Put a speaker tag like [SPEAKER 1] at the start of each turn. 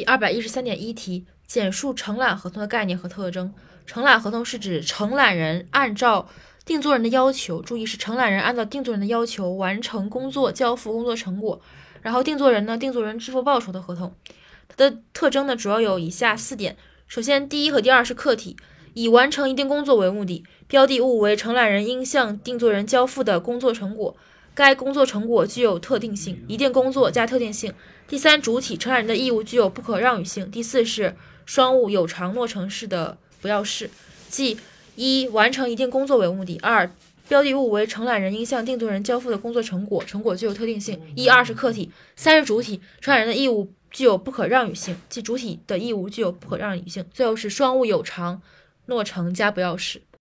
[SPEAKER 1] 第二百一十三点一题，简述承揽合同的概念和特征。承揽合同是指承揽人按照定作人的要求，注意是承揽人按照定作人的要求完成工作，交付工作成果，然后定作人呢，定作人支付报酬的合同。它的特征呢，主要有以下四点。首先，第一和第二是客体，以完成一定工作为目的，标的物为承揽人应向定作人交付的工作成果。该工作成果具有特定性，一定工作加特定性。第三，主体承揽人的义务具有不可让与性。第四是双务有偿诺成式的不要式，即一完成一定工作为目的，二标的物为承揽人应向定作人交付的工作成果，成果具有特定性。一二是客体，三是主体承揽人的义务具有不可让与性，即主体的义务具有不可让与性。最后是双务有偿诺成加不要式。